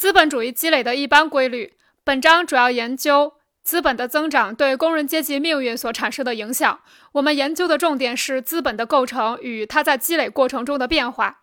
资本主义积累的一般规律。本章主要研究资本的增长对工人阶级命运所产生的影响。我们研究的重点是资本的构成与它在积累过程中的变化。